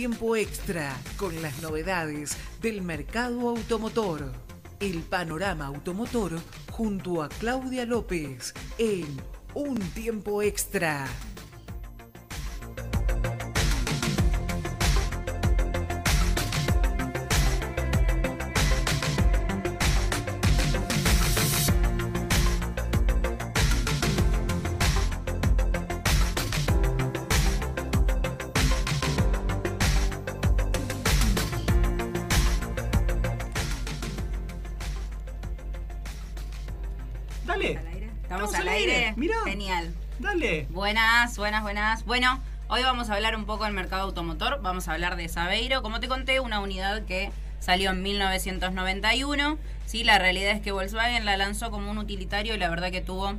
tiempo extra con las novedades del mercado automotor. El panorama automotor junto a Claudia López en Un tiempo extra. Dale. ¿Al aire? ¿Estamos Estamos al al aire? aire, mirá. Genial. Dale. Buenas, buenas, buenas. Bueno, hoy vamos a hablar un poco del mercado automotor. Vamos a hablar de Sabeiro. Como te conté, una unidad que salió en 1991. Sí, la realidad es que Volkswagen la lanzó como un utilitario y la verdad que tuvo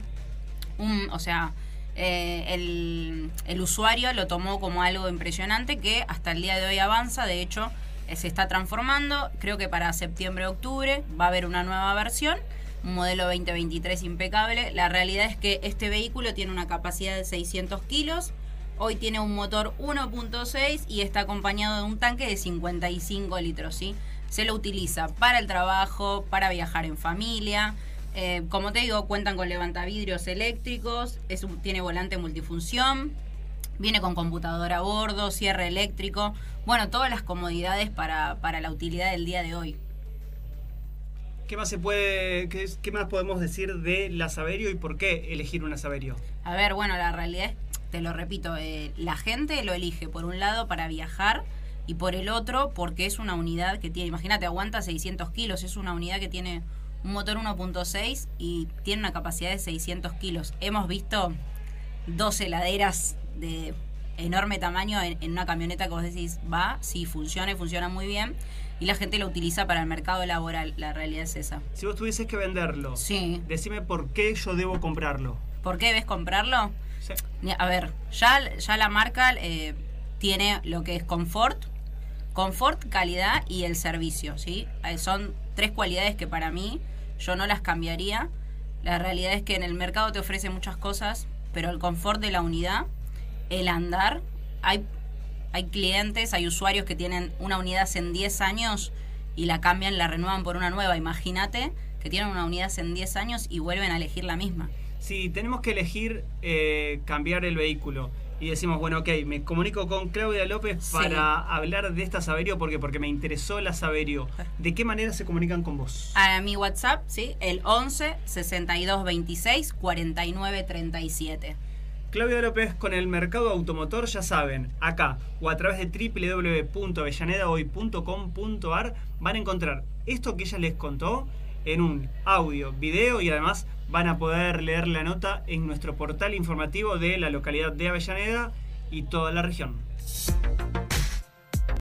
un, o sea, eh, el, el usuario lo tomó como algo impresionante que hasta el día de hoy avanza. De hecho, eh, se está transformando. Creo que para septiembre-octubre va a haber una nueva versión. Un modelo 2023 impecable. La realidad es que este vehículo tiene una capacidad de 600 kilos. Hoy tiene un motor 1.6 y está acompañado de un tanque de 55 litros. ¿sí? Se lo utiliza para el trabajo, para viajar en familia. Eh, como te digo, cuentan con levantavidrios eléctricos, tiene volante multifunción, viene con computadora a bordo, cierre eléctrico. Bueno, todas las comodidades para, para la utilidad del día de hoy. ¿Qué más se puede, qué, más podemos decir de la Saverio y por qué elegir una Saverio? A ver, bueno, la realidad es, te lo repito, eh, la gente lo elige por un lado para viajar y por el otro porque es una unidad que tiene, imagínate, aguanta 600 kilos, es una unidad que tiene un motor 1.6 y tiene una capacidad de 600 kilos. Hemos visto dos heladeras de enorme tamaño en, en una camioneta que vos decís, va, sí, funciona y funciona muy bien. Y la gente lo utiliza para el mercado laboral, la realidad es esa. Si vos tuvieses que venderlo, Sí. decime por qué yo debo comprarlo. ¿Por qué debes comprarlo? Sí. A ver, ya, ya la marca eh, tiene lo que es confort, confort, calidad y el servicio, ¿sí? Eh, son tres cualidades que para mí yo no las cambiaría. La realidad es que en el mercado te ofrece muchas cosas, pero el confort de la unidad, el andar, hay, hay clientes, hay usuarios que tienen una unidad hace 10 años y la cambian, la renuevan por una nueva. Imagínate que tienen una unidad hace 10 años y vuelven a elegir la misma. Si tenemos que elegir eh, cambiar el vehículo y decimos, bueno, ok, me comunico con Claudia López Sí. para hablar de esta Saverio porque porque me interesó la Saverio. ¿De qué manera se comunican con vos? A mi WhatsApp, ¿sí? El 11 62 26 49 37. Claudia López con el mercado automotor, ya saben, acá o a través de www.avellanedahoy.com.ar van a encontrar esto que ella les contó en un audio, video y además van a poder leer la nota en nuestro portal informativo de la localidad de Avellaneda y toda la región.